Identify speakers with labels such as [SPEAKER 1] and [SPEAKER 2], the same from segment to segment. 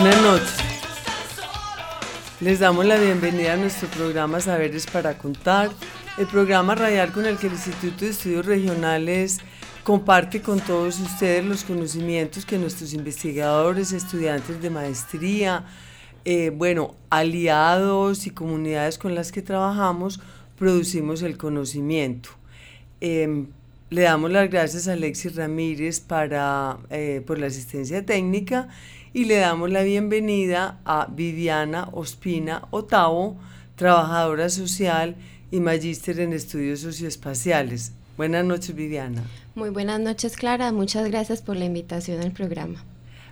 [SPEAKER 1] Buenas noches. Les damos la bienvenida a nuestro programa Saberes para Contar, el programa radial con el que el Instituto de Estudios Regionales comparte con todos ustedes los conocimientos que nuestros investigadores, estudiantes de maestría, eh, bueno, aliados y comunidades con las que trabajamos, producimos el conocimiento. Em, le damos las gracias a Alexis Ramírez para, eh, por la asistencia técnica y le damos la bienvenida a Viviana Ospina Otavo, trabajadora social y magíster en estudios socioespaciales. Buenas noches, Viviana.
[SPEAKER 2] Muy buenas noches, Clara. Muchas gracias por la invitación al programa.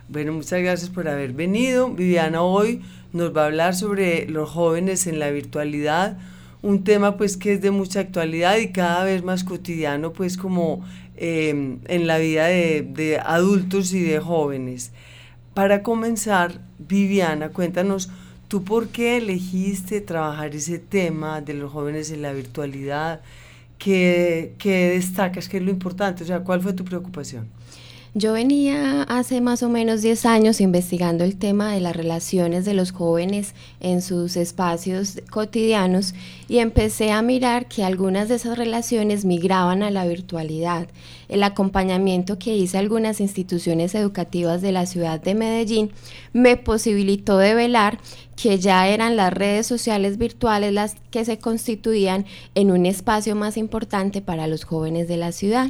[SPEAKER 1] Bueno, muchas gracias por haber venido. Viviana hoy nos va a hablar sobre los jóvenes en la virtualidad, un tema pues que es de mucha actualidad y cada vez más cotidiano pues como eh, en la vida de, de adultos y de jóvenes. Para comenzar, Viviana, cuéntanos, ¿tú por qué elegiste trabajar ese tema de los jóvenes en la virtualidad? ¿Qué, qué destacas? ¿Qué es lo importante? O sea, ¿cuál fue tu preocupación?
[SPEAKER 2] Yo venía hace más o menos 10 años investigando el tema de las relaciones de los jóvenes en sus espacios cotidianos y empecé a mirar que algunas de esas relaciones migraban a la virtualidad. El acompañamiento que hice a algunas instituciones educativas de la ciudad de Medellín me posibilitó develar que ya eran las redes sociales virtuales las que se constituían en un espacio más importante para los jóvenes de la ciudad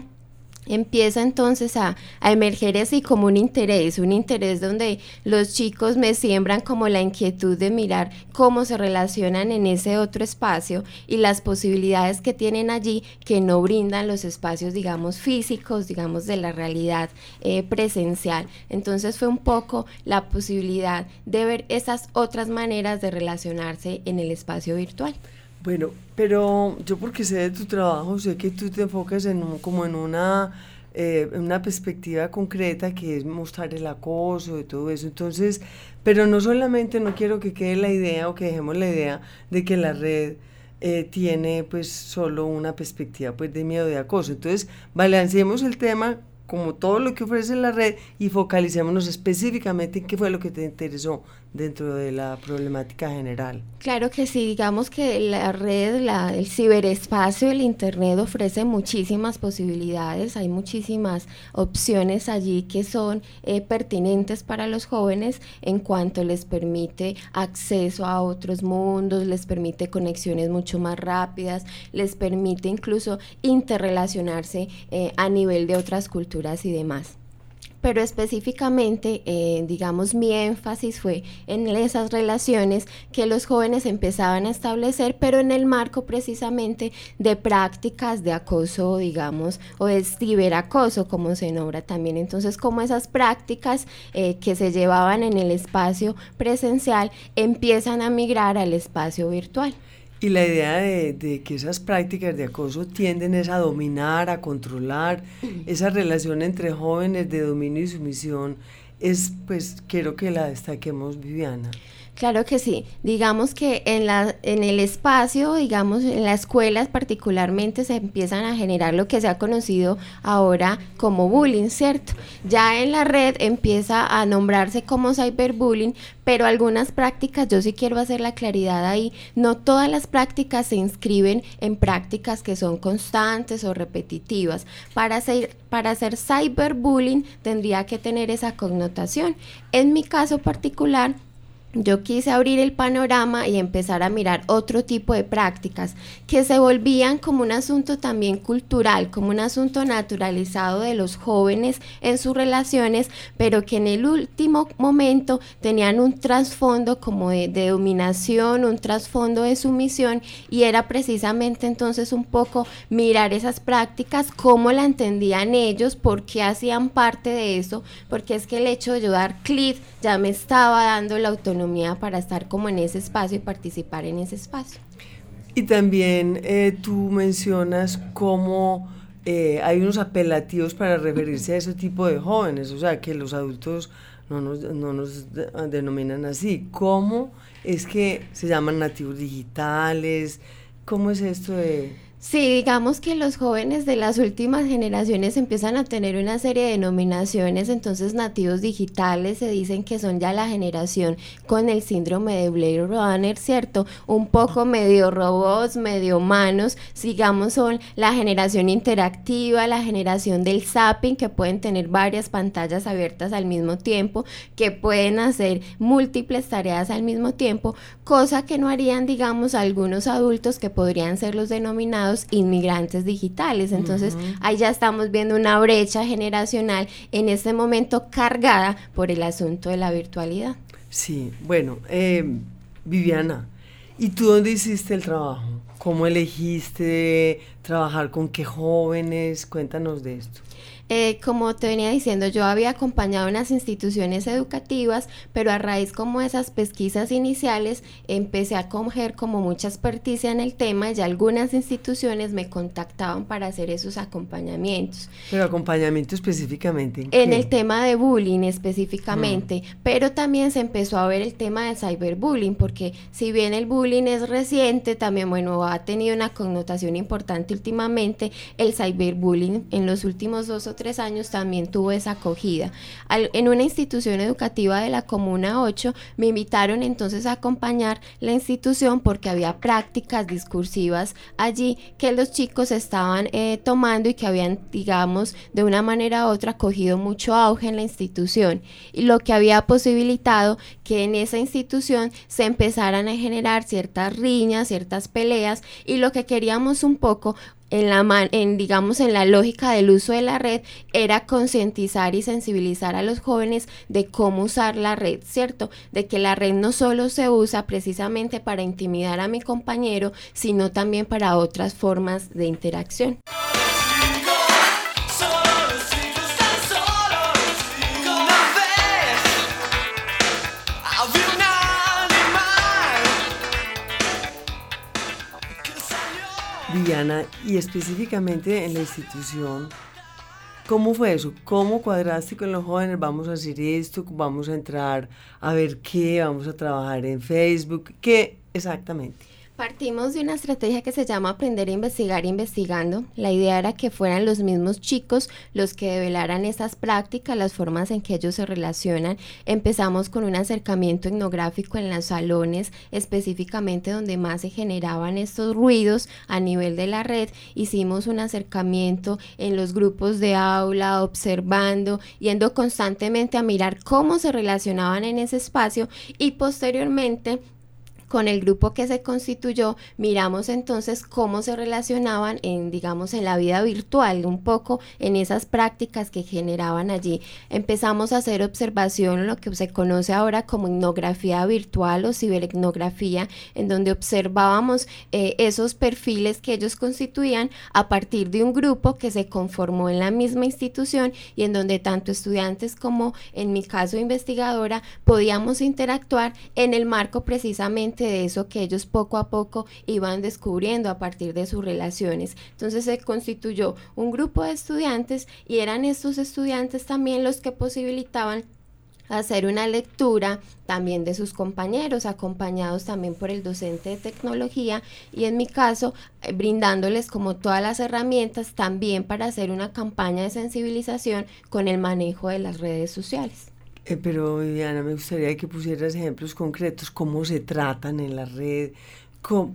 [SPEAKER 2] empieza entonces a, emerger así como un interés, un interés donde los chicos me siembran como la inquietud de mirar cómo se relacionan en ese otro espacio y las posibilidades que tienen allí que no brindan los espacios, digamos, físicos, digamos, de la realidad eh, presencial. Entonces fue un poco la posibilidad de ver esas otras maneras de relacionarse en el espacio virtual.
[SPEAKER 1] Bueno, pero yo porque sé de tu trabajo, sé que tú te enfocas en como en una, eh, una perspectiva concreta que es mostrar el acoso y todo eso. Entonces, pero no solamente no quiero que quede la idea o que dejemos la idea de que la red eh, tiene pues solo una perspectiva pues de miedo de acoso. Entonces, balanceemos el tema como todo lo que ofrece la red y focalicémonos específicamente en qué fue lo que te interesó dentro de la problemática general.
[SPEAKER 2] Claro que sí, digamos que la red, la, el ciberespacio, el Internet ofrece muchísimas posibilidades, hay muchísimas opciones allí que son eh, pertinentes para los jóvenes en cuanto les permite acceso a otros mundos, les permite conexiones mucho más rápidas, les permite incluso interrelacionarse eh, a nivel de otras culturas y demás pero específicamente, eh, digamos, mi énfasis fue en esas relaciones que los jóvenes empezaban a establecer, pero en el marco precisamente de prácticas de acoso, digamos, o de ciberacoso, como se nombra también. Entonces, como esas prácticas eh, que se llevaban en el espacio presencial empiezan a migrar al espacio virtual.
[SPEAKER 1] Y la idea de, que esas prácticas de acoso tienden es a dominar, a controlar, esa relación entre jóvenes de dominio y sumisión, es pues quiero que la destaquemos Viviana.
[SPEAKER 2] Claro que sí. Digamos que en, la, en el espacio, digamos, en las escuelas particularmente se empiezan a generar lo que se ha conocido ahora como bullying, ¿cierto? Ya en la red empieza a nombrarse como cyberbullying, pero algunas prácticas, yo sí quiero hacer la claridad ahí, no todas las prácticas se inscriben en prácticas que son constantes o repetitivas. Para hacer, para hacer cyberbullying tendría que tener esa connotación. En mi caso particular, yo quise abrir el panorama y empezar a mirar otro tipo de prácticas que se volvían como un asunto también cultural, como un asunto naturalizado de los jóvenes en sus relaciones, pero que en el último momento tenían un trasfondo como de, dominación, un trasfondo de sumisión y era precisamente entonces un poco mirar esas prácticas, cómo la entendían ellos, por qué hacían parte de eso, porque es que el hecho de yo dar clic ya me estaba dando la autonomía para estar como en ese espacio y participar en ese espacio.
[SPEAKER 1] Y también eh, tú mencionas cómo eh, hay unos apelativos para referirse a ese tipo de jóvenes, o sea, que los adultos no nos, no nos denominan así. ¿Cómo es que se llaman nativos digitales? ¿Cómo es esto de...?
[SPEAKER 2] Sí, digamos que los jóvenes de las últimas generaciones empiezan a tener una serie de denominaciones, entonces nativos digitales se dicen que son ya la generación con el síndrome de Blade Runner, ¿cierto? Un poco medio robots, medio humanos, digamos son la generación interactiva, la generación del zapping, que pueden tener varias pantallas abiertas al mismo tiempo, que pueden hacer múltiples tareas al mismo tiempo, cosa que no harían, digamos, algunos adultos que podrían ser los denominados inmigrantes digitales. Entonces, ahí ya estamos viendo una brecha generacional en este momento cargada por el asunto de la virtualidad.
[SPEAKER 1] Sí, bueno, eh, Viviana, ¿y tú dónde hiciste el trabajo? ¿Cómo elegiste trabajar con qué jóvenes? Cuéntanos de esto.
[SPEAKER 2] Eh, como te venía diciendo, yo había acompañado unas instituciones educativas, pero a raíz como esas pesquisas iniciales empecé a coger como mucha experticia en el tema y algunas instituciones me contactaban para hacer esos acompañamientos.
[SPEAKER 1] Pero acompañamiento específicamente.
[SPEAKER 2] En, el tema de bullying específicamente, mm. pero también se empezó a ver el tema del cyberbullying, porque si bien el bullying es reciente, también bueno, ha tenido una connotación importante últimamente, el cyberbullying en los últimos dos o tres años también tuvo esa acogida. en una institución educativa de la Comuna 8 me invitaron entonces a acompañar la institución porque había prácticas discursivas allí que los chicos estaban eh, tomando y que habían, digamos, de una manera u otra cogido mucho auge en la institución y lo que había posibilitado que en esa institución se empezaran a generar ciertas riñas, ciertas peleas y lo que queríamos un poco en la en digamos en la lógica del uso de la red era concientizar y sensibilizar a los jóvenes de cómo usar la red, ¿cierto? De que la red no solo se usa precisamente para intimidar a mi compañero, sino también para otras formas de interacción.
[SPEAKER 1] Viviana, y específicamente en la institución, ¿cómo fue eso? ¿Cómo cuadraste con los jóvenes? Vamos a hacer esto, vamos a entrar a ver qué, vamos a trabajar en Facebook, ¿qué exactamente?
[SPEAKER 2] Partimos de una estrategia que se llama aprender a investigar investigando. La idea era que fueran los mismos chicos los que develaran esas prácticas, las formas en que ellos se relacionan. Empezamos con un acercamiento etnográfico en los salones, específicamente donde más se generaban estos ruidos a nivel de la red. Hicimos un acercamiento en los grupos de aula, observando, yendo constantemente a mirar cómo se relacionaban en ese espacio y posteriormente con el grupo que se constituyó, miramos entonces cómo se relacionaban en, digamos, en la vida virtual, un poco en esas prácticas que generaban allí. Empezamos a hacer observación, lo que se conoce ahora como etnografía virtual o ciberetnografía, en donde observábamos eh, esos perfiles que ellos constituían a partir de un grupo que se conformó en la misma institución y en donde tanto estudiantes como en mi caso investigadora podíamos interactuar en el marco precisamente de eso que ellos poco a poco iban descubriendo a partir de sus relaciones. Entonces se constituyó un grupo de estudiantes y eran estos estudiantes también los que posibilitaban hacer una lectura también de sus compañeros, acompañados también por el docente de tecnología y en mi caso eh, brindándoles como todas las herramientas también para hacer una campaña de sensibilización con el manejo de las redes sociales.
[SPEAKER 1] Eh, pero Viviana, me gustaría que pusieras ejemplos concretos, cómo se tratan en la red,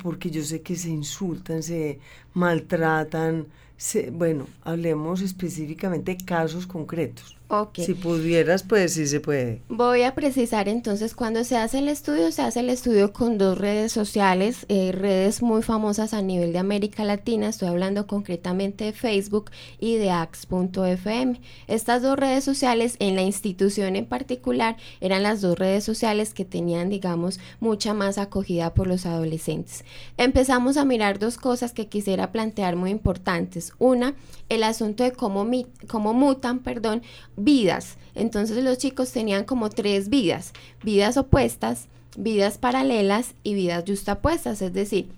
[SPEAKER 1] porque yo sé que se insultan, se maltratan, se, bueno, hablemos específicamente de casos concretos. Si pudieras, pues sí se puede.
[SPEAKER 2] Voy a precisar entonces, cuando se hace el estudio, se hace el estudio con dos redes sociales, eh, redes muy famosas a nivel de América Latina, estoy hablando concretamente de Facebook y de Ax.fm. Estas dos redes sociales en la institución en particular eran las dos redes sociales que tenían, digamos, mucha más acogida por los adolescentes. Empezamos a mirar dos cosas que quisiera plantear muy importantes. Una, el asunto de cómo, cómo mutan, perdón, vidas. Entonces los chicos tenían como tres vidas, vidas opuestas, vidas paralelas y vidas justapuestas, es decir,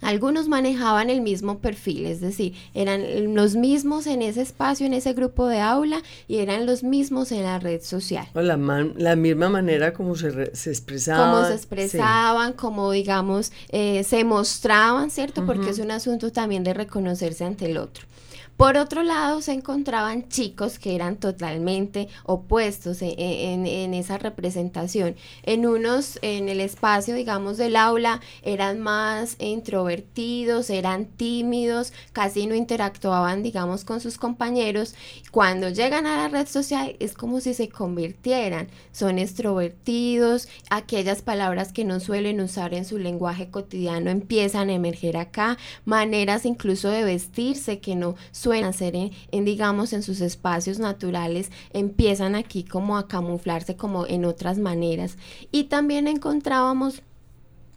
[SPEAKER 2] algunos manejaban el mismo perfil, es decir, eran los mismos en ese espacio, en ese grupo de aula y eran los mismos en la red social.
[SPEAKER 1] O la, la misma manera como se, se expresaban.
[SPEAKER 2] Como se expresaban, como digamos, eh, se mostraban, ¿cierto? Porque es un asunto también de reconocerse ante el otro. Por otro lado, se encontraban chicos que eran totalmente opuestos e, e, en, esa representación. En unos, en el espacio, digamos, del aula, eran más introvertidos, eran tímidos, casi no interactuaban, digamos, con sus compañeros. Cuando llegan a la red social, es como si se convirtieran. Son extrovertidos, aquellas palabras que no suelen usar en su lenguaje cotidiano empiezan a emerger acá, maneras incluso de vestirse que no suelen suelen hacer en, digamos, en sus espacios naturales, empiezan aquí como a camuflarse como en otras maneras. Y también encontrábamos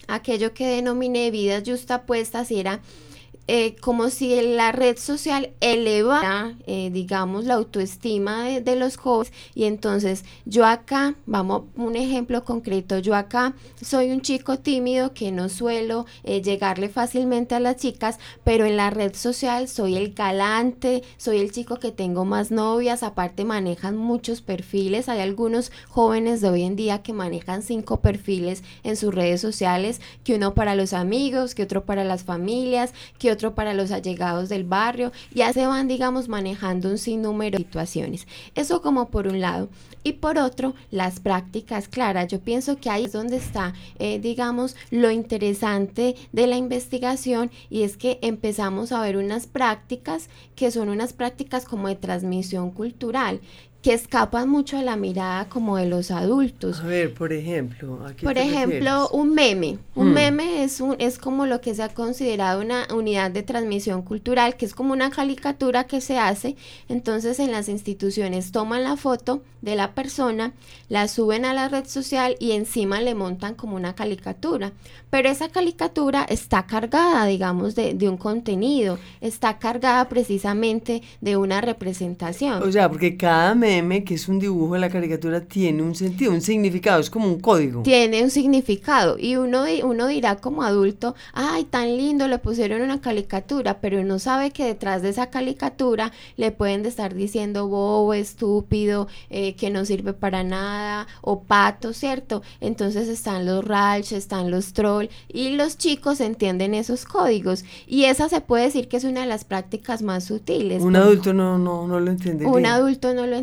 [SPEAKER 2] aquello que denominé vidas justapuestas y era eh, como si la red social elevara, eh, digamos, la autoestima de, los jóvenes. Y entonces yo acá, vamos, un ejemplo concreto, yo acá soy un chico tímido que no suelo eh, llegarle fácilmente a las chicas, pero en la red social soy el galante, soy el chico que tengo más novias, aparte manejan muchos perfiles, hay algunos jóvenes de hoy en día que manejan cinco perfiles en sus redes sociales, que uno para los amigos, que otro para las familias, que otro para los allegados del barrio, ya se van, digamos, manejando un sinnúmero de situaciones. Eso como por un lado. Y por otro, las prácticas claras. Yo pienso que ahí es donde está, eh, digamos, lo interesante de la investigación y es que empezamos a ver unas prácticas que son unas prácticas como de transmisión cultural, que escapan mucho de la mirada como de los adultos.
[SPEAKER 1] A ver, por ejemplo,
[SPEAKER 2] por ejemplo, un meme. Un hmm. meme es un es como lo que se ha considerado una unidad de transmisión cultural, que es como una caricatura que se hace. Entonces, en las instituciones toman la foto de la persona, la suben a la red social y encima le montan como una caricatura. Pero esa caricatura está cargada, digamos, de, de un contenido, está cargada precisamente de una representación.
[SPEAKER 1] O sea, porque cada meme que es un dibujo de la caricatura, tiene un sentido, un significado, es como un código.
[SPEAKER 2] Tiene un significado y uno, uno dirá como adulto, ay, tan lindo, le pusieron una caricatura, pero uno sabe que detrás de esa caricatura le pueden estar diciendo bobo, estúpido, eh, que no sirve para nada, o pato, ¿cierto? Entonces están los ralch, están los troll y los chicos entienden esos códigos y esa se puede decir que es una de las prácticas más sutiles.
[SPEAKER 1] Un adulto no, no, no lo entiende.
[SPEAKER 2] Un adulto no lo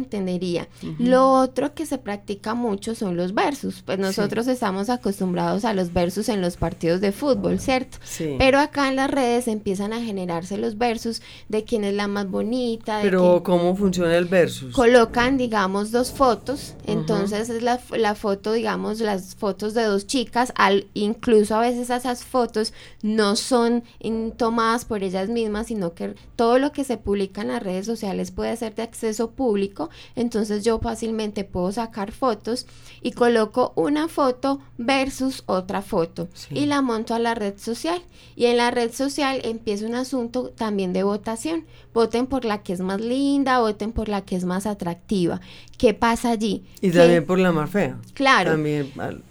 [SPEAKER 2] lo otro que se practica mucho son los versos. Pues nosotros estamos acostumbrados a los versos en los partidos de fútbol, ¿cierto? Pero acá en las redes empiezan a generarse los versos de quién es la más bonita.
[SPEAKER 1] Pero ¿cómo funciona el versus?
[SPEAKER 2] Colocan, digamos, dos fotos. Entonces es la, la, foto, digamos, las fotos de dos chicas. Al, incluso a veces esas fotos no son tomadas por ellas mismas, sino que todo lo que se publica en las redes sociales puede ser de acceso público entonces yo fácilmente puedo sacar fotos y coloco una foto versus otra foto y la monto a la red social. Y en la red social empieza un asunto también de votación. Voten por la que es más linda, voten por la que es más atractiva. ¿Qué pasa allí?
[SPEAKER 1] Y también por la más fea.
[SPEAKER 2] Claro.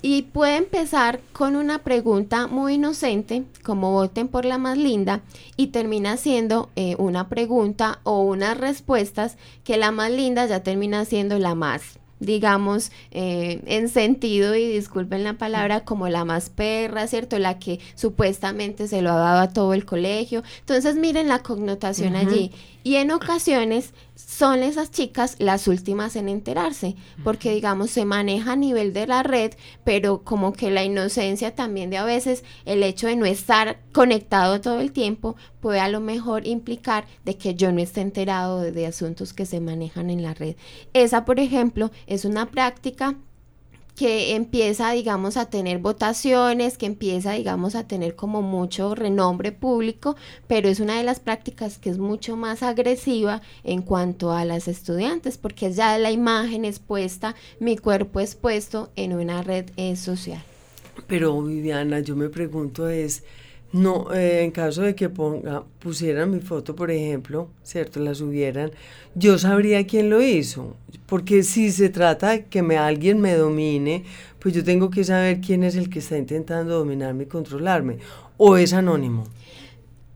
[SPEAKER 2] Y puede empezar con una pregunta muy inocente, como voten por la más linda, y termina siendo eh, una pregunta o unas respuestas que la más linda ya termina siendo la más digamos, eh, en sentido, y disculpen la palabra, como la más perra, ¿cierto? La que supuestamente se lo ha dado a todo el colegio. Entonces, miren la connotación allí. Y en ocasiones son esas chicas las últimas en enterarse, porque digamos se maneja a nivel de la red, pero como que la inocencia también de a veces el hecho de no estar conectado todo el tiempo puede a lo mejor implicar de que yo no esté enterado de, de asuntos que se manejan en la red. Esa, por ejemplo, es una práctica que empieza, digamos, a tener votaciones, que empieza, digamos, a tener como mucho renombre público, pero es una de las prácticas que es mucho más agresiva en cuanto a las estudiantes, porque ya la imagen expuesta, mi cuerpo expuesto en una red social.
[SPEAKER 1] Pero Viviana, yo me pregunto es, no, eh, en caso de que ponga, pusieran mi foto, por ejemplo, ¿cierto? La subieran, yo sabría quién lo hizo. Porque si se trata de que alguien me domine, pues yo tengo que saber quién es el que está intentando dominarme y controlarme. O es anónimo.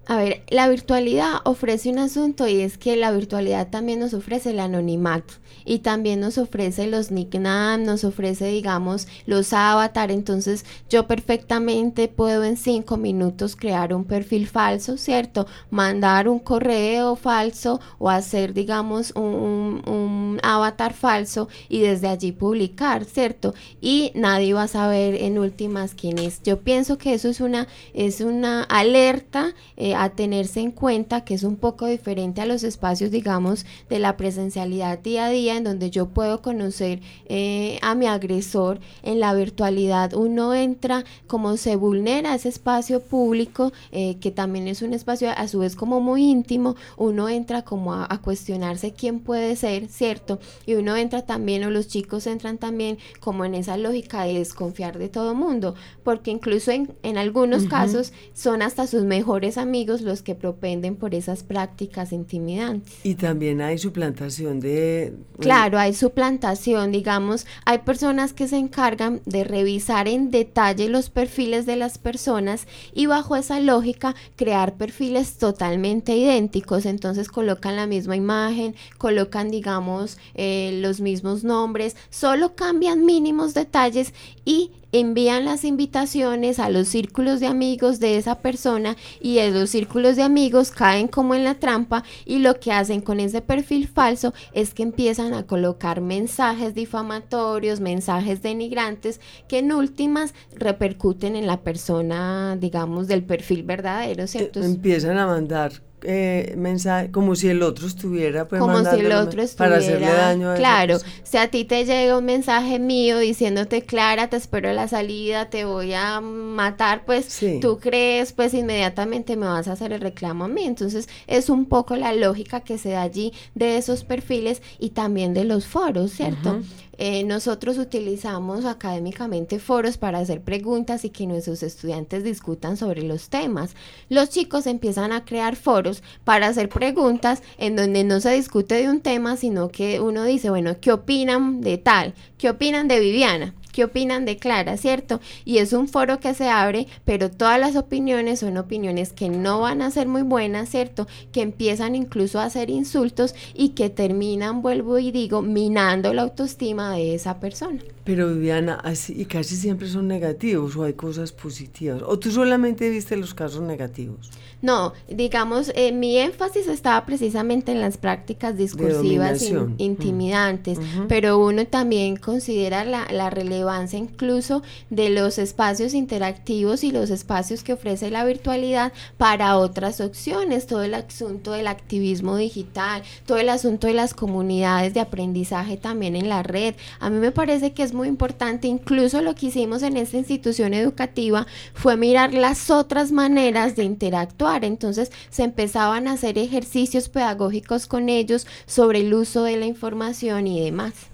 [SPEAKER 2] A ver, la virtualidad ofrece un asunto y es que la virtualidad también nos ofrece el anonimato y también nos ofrece los nicknames, nos ofrece, digamos, los avatar. Entonces, yo perfectamente puedo en cinco minutos crear un perfil falso, ¿cierto? Mandar un correo falso o hacer, digamos, un, avatar falso y desde allí publicar, ¿cierto? Y nadie va a saber en últimas quién es. Yo pienso que eso es una, es una alerta. Eh, a tenerse en cuenta que es un poco diferente a los espacios, digamos, de la presencialidad día a día, en donde yo puedo conocer eh, a mi agresor en la virtualidad. Uno entra como se vulnera ese espacio público, eh, que también es un espacio a su vez como muy íntimo, uno entra como a, cuestionarse quién puede ser, ¿cierto? Y uno entra también, o los chicos entran también como en esa lógica de desconfiar de todo mundo, porque incluso en, en algunos casos son hasta sus mejores amigos los que propenden por esas prácticas intimidantes.
[SPEAKER 1] Y también hay suplantación de...
[SPEAKER 2] Claro, hay suplantación, digamos, hay personas que se encargan de revisar en detalle los perfiles de las personas y bajo esa lógica crear perfiles totalmente idénticos, entonces colocan la misma imagen, colocan, digamos, eh, los mismos nombres, solo cambian mínimos detalles y envían las invitaciones a los círculos de amigos de esa persona y esos círculos de amigos caen como en la trampa y lo que hacen con ese perfil falso es que empiezan a colocar mensajes difamatorios, mensajes denigrantes que en últimas repercuten en la persona, digamos, del perfil verdadero, ¿cierto?
[SPEAKER 1] Eh, empiezan a mandar eh, mensaje como si el otro estuviera
[SPEAKER 2] pues, como si el otro estuviera para hacerle daño a claro si a ti te llega un mensaje mío diciéndote Clara te espero la salida te voy a matar pues tú crees pues inmediatamente me vas a hacer el reclamo a mí. Entonces es un poco la lógica que se da allí de esos perfiles y también de los foros cierto eh, nosotros utilizamos académicamente foros para hacer preguntas y que nuestros estudiantes discutan sobre los temas. Los chicos empiezan a crear foros para hacer preguntas en donde no se discute de un tema, sino que uno dice, bueno, ¿qué opinan de tal? ¿Qué opinan de Viviana? Qué opinan de Clara, ¿cierto? Y es un foro que se abre, pero todas las opiniones son opiniones que no van a ser muy buenas, ¿cierto? Que empiezan incluso a hacer insultos y que terminan, vuelvo y digo, minando la autoestima de esa persona.
[SPEAKER 1] Pero Viviana, así, y casi siempre son negativos o hay cosas positivas. ¿O tú solamente viste los casos negativos?
[SPEAKER 2] No, digamos, eh, mi énfasis estaba precisamente en las prácticas discursivas intimidantes, pero uno también considera la, la, relevancia incluso de los espacios interactivos y los espacios que ofrece la virtualidad para otras opciones, todo el asunto del activismo digital, todo el asunto de las comunidades de aprendizaje también en la red. A mí me parece que es muy importante, incluso lo que hicimos en esta institución educativa fue mirar las otras maneras de interactuar. Entonces se empezaban a hacer ejercicios pedagógicos con ellos sobre el uso de la información y demás.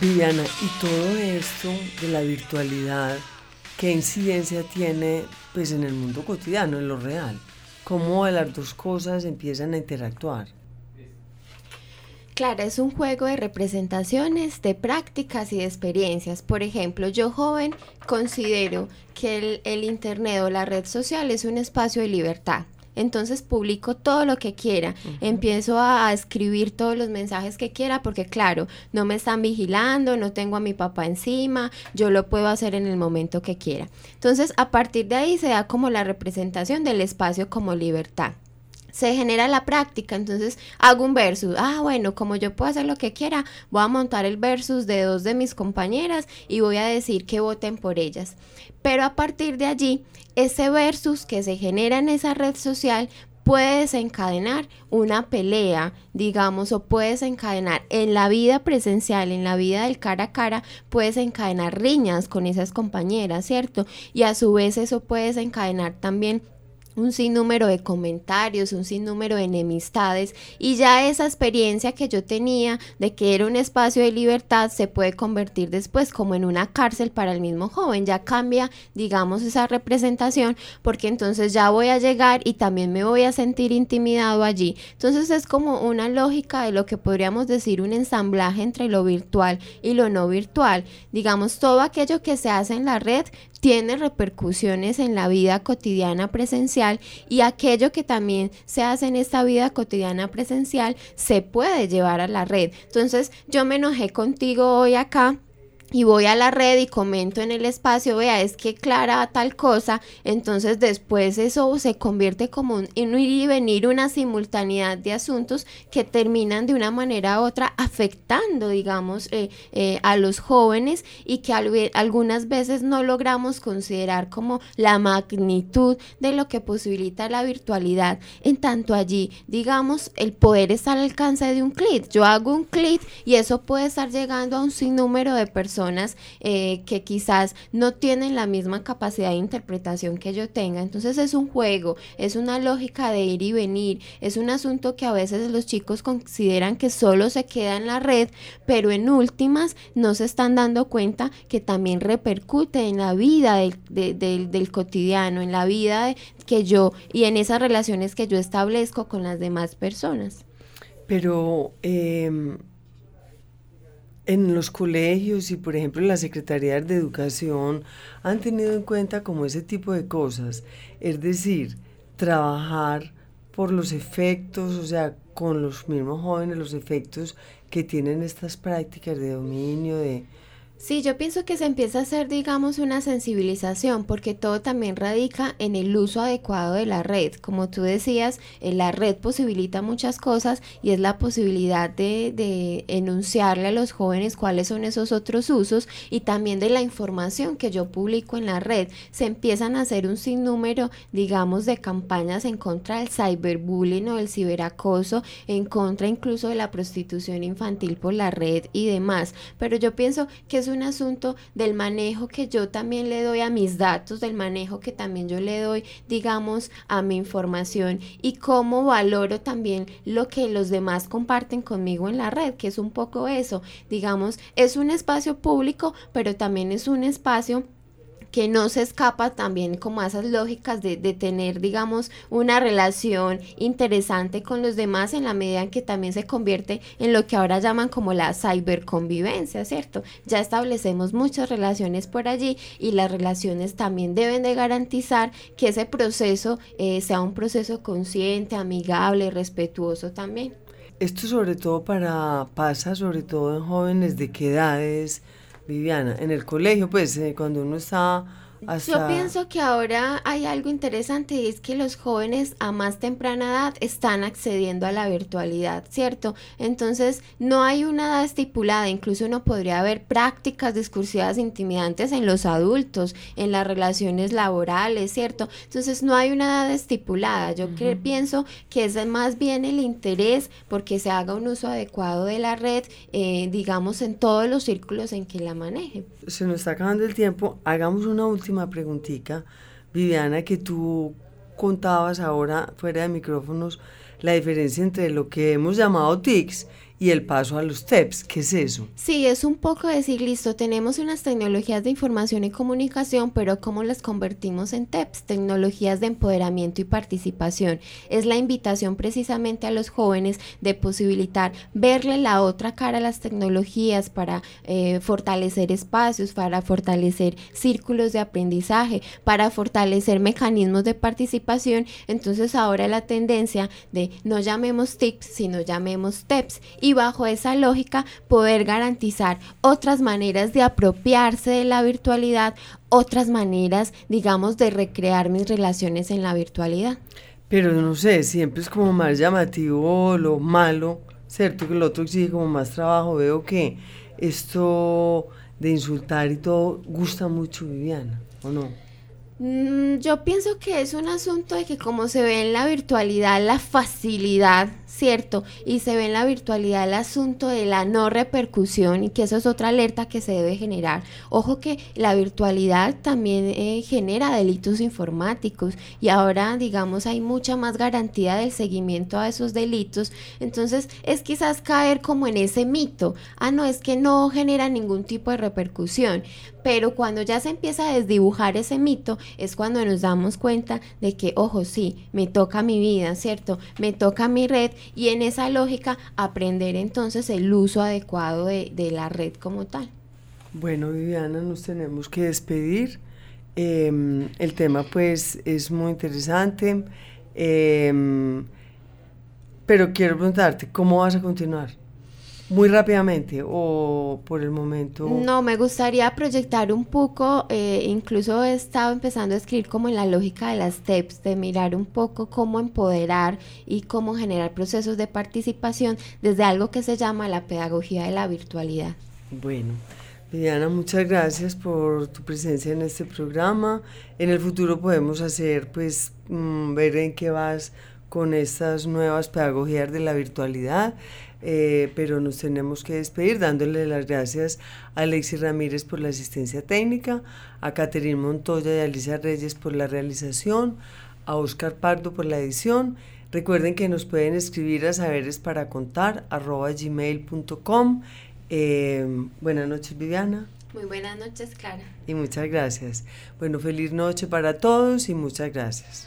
[SPEAKER 1] Viviana, y todo esto de la virtualidad, ¿qué incidencia tiene pues en el mundo cotidiano, en lo real? ¿Cómo las dos cosas empiezan a interactuar?
[SPEAKER 2] Claro, es un juego de representaciones, de prácticas y de experiencias. Por ejemplo, yo joven considero que el, Internet o la red social es un espacio de libertad. Entonces publico todo lo que quiera, empiezo a, escribir todos los mensajes que quiera porque claro, no me están vigilando, no tengo a mi papá encima, yo lo puedo hacer en el momento que quiera. Entonces a partir de ahí se da como la representación del espacio como libertad se genera la práctica, entonces hago un versus, ah bueno, como yo puedo hacer lo que quiera, voy a montar el versus de dos de mis compañeras y voy a decir que voten por ellas. Pero a partir de allí, ese versus que se genera en esa red social puede desencadenar una pelea, digamos, o puede desencadenar en la vida presencial, en la vida del cara a cara, puede desencadenar riñas con esas compañeras, ¿cierto? Y a su vez eso puede desencadenar también un sinnúmero de comentarios, un sinnúmero de enemistades y ya esa experiencia que yo tenía de que era un espacio de libertad se puede convertir después como en una cárcel para el mismo joven, ya cambia digamos esa representación porque entonces ya voy a llegar y también me voy a sentir intimidado allí. Entonces es como una lógica de lo que podríamos decir un ensamblaje entre lo virtual y lo no virtual. Digamos todo aquello que se hace en la red tiene repercusiones en la vida cotidiana presencial y aquello que también se hace en esta vida cotidiana presencial se puede llevar a la red. Entonces yo me enojé contigo hoy acá y voy a la red y comento en el espacio, vea, es que Clara tal cosa, entonces después eso se convierte como un, en ir y venir, una simultaneidad de asuntos que terminan de una manera u otra afectando, digamos, eh, eh, a los jóvenes y que algunas veces no logramos considerar como la magnitud de lo que posibilita la virtualidad. En tanto allí, digamos, el poder está al alcance de un clic. Yo hago un clic y eso puede estar llegando a un sinnúmero de personas eh, que quizás no tienen la misma capacidad de interpretación que yo tenga. Entonces es un juego, es una lógica de ir y venir, es un asunto que a veces los chicos consideran que solo se queda en la red, pero en últimas no se están dando cuenta que también repercute en la vida del, del cotidiano, en la vida que yo y en esas relaciones que yo establezco con las demás personas.
[SPEAKER 1] Pero eh, en los colegios y por ejemplo en las secretarías de educación han tenido en cuenta como ese tipo de cosas, es decir, trabajar por los efectos, o sea, con los mismos jóvenes, los efectos que tienen estas prácticas de dominio, de,
[SPEAKER 2] Sí, yo pienso que se empieza a hacer, digamos, una sensibilización, porque todo también radica en el uso adecuado de la red. Como tú decías, eh, la red posibilita muchas cosas y es la posibilidad de, enunciarle a los jóvenes cuáles son esos otros usos y también de la información que yo publico en la red. Se empiezan a hacer un sinnúmero, digamos, de campañas en contra del cyberbullying o del ciberacoso, en contra incluso de la prostitución infantil por la red y demás. Pero yo pienso que es un asunto del manejo que yo también le doy a mis datos, del manejo que también yo le doy, digamos, a mi información y cómo valoro también lo que los demás comparten conmigo en la red, que es un poco eso, digamos, es un espacio público, pero también es un espacio que no se escapa también como a esas lógicas de, de, tener, digamos, una relación interesante con los demás en la medida en que también se convierte en lo que ahora llaman como la cyberconvivencia, ¿cierto? Ya establecemos muchas relaciones por allí y las relaciones también deben de garantizar que ese proceso eh, sea un proceso consciente, amigable, respetuoso también.
[SPEAKER 1] Esto sobre todo para, pasa sobre todo en jóvenes de qué edades, Viviana, en el colegio, pues eh, cuando uno está
[SPEAKER 2] yo pienso que ahora hay algo interesante y es que los jóvenes a más temprana edad están accediendo a la virtualidad, ¿cierto? Entonces no hay una edad estipulada, incluso uno podría ver prácticas discursivas intimidantes en los adultos, en las relaciones laborales, ¿cierto? Entonces no hay una edad estipulada, yo pienso que es más bien el interés porque se haga un uso adecuado de la red, eh, digamos, en todos los círculos en que la maneje.
[SPEAKER 1] Se nos está acabando el tiempo, hagamos una última preguntita, Viviana, que tú contabas ahora fuera de micrófonos la diferencia entre lo que hemos llamado TICs y el paso a los TEPS. ¿Qué es eso?
[SPEAKER 2] Sí, es un poco decir, listo, tenemos unas tecnologías de información y comunicación, pero ¿cómo las convertimos en TEPS? Tecnologías de empoderamiento y participación. Es la invitación precisamente a los jóvenes de posibilitar verle la otra cara a las tecnologías para eh, fortalecer espacios, para fortalecer círculos de aprendizaje, para fortalecer mecanismos de participación. Entonces ahora la tendencia de no llamemos TIPS, sino llamemos TEPS. Y bajo esa lógica poder garantizar otras maneras de apropiarse de la virtualidad, otras maneras, digamos, de recrear mis relaciones en la virtualidad.
[SPEAKER 1] Pero no sé, siempre es como más llamativo lo malo, ¿cierto? Que el otro exige como más trabajo. Veo que esto de insultar y todo gusta mucho, Viviana, ¿o no?
[SPEAKER 2] Mm, yo pienso que es un asunto de que como se ve en la virtualidad la facilidad, ¿cierto? Y se ve en la virtualidad el asunto de la no repercusión y que eso es otra alerta que se debe generar. Ojo que la virtualidad también eh, genera delitos informáticos y ahora digamos hay mucha más garantía del seguimiento a esos delitos. Entonces es quizás caer como en ese mito. Ah, no, es que no genera ningún tipo de repercusión. Pero cuando ya se empieza a desdibujar ese mito, es cuando nos damos cuenta de que, ojo, sí, me toca mi vida, ¿cierto? Me toca mi red y en esa lógica aprender entonces el uso adecuado de, la red como tal.
[SPEAKER 1] Bueno, Viviana, nos tenemos que despedir. Em, el tema pues es muy interesante, em, pero quiero preguntarte, ¿cómo vas a continuar? Muy rápidamente o por el momento?
[SPEAKER 2] No, me gustaría proyectar un poco, eh, incluso he estado empezando a escribir como en la lógica de las steps, de mirar un poco cómo empoderar y cómo generar procesos de participación desde algo que se llama la pedagogía de la virtualidad.
[SPEAKER 1] Bueno. Viviana, muchas gracias por tu presencia en este programa. En el futuro podemos hacer, pues, mm, ver en qué vas con estas nuevas pedagogías de la virtualidad. Eh, pero nos tenemos que despedir dándole las gracias a Alexis Ramírez por la asistencia técnica, a Caterín Montoya y a Alicia Reyes por la realización, a Oscar Pardo por la edición. Recuerden que nos pueden escribir a saberes para contar gmail.com. Eh, buenas noches, Viviana.
[SPEAKER 2] Muy buenas noches, Clara.
[SPEAKER 1] Y muchas gracias. Bueno, feliz noche para todos y muchas gracias.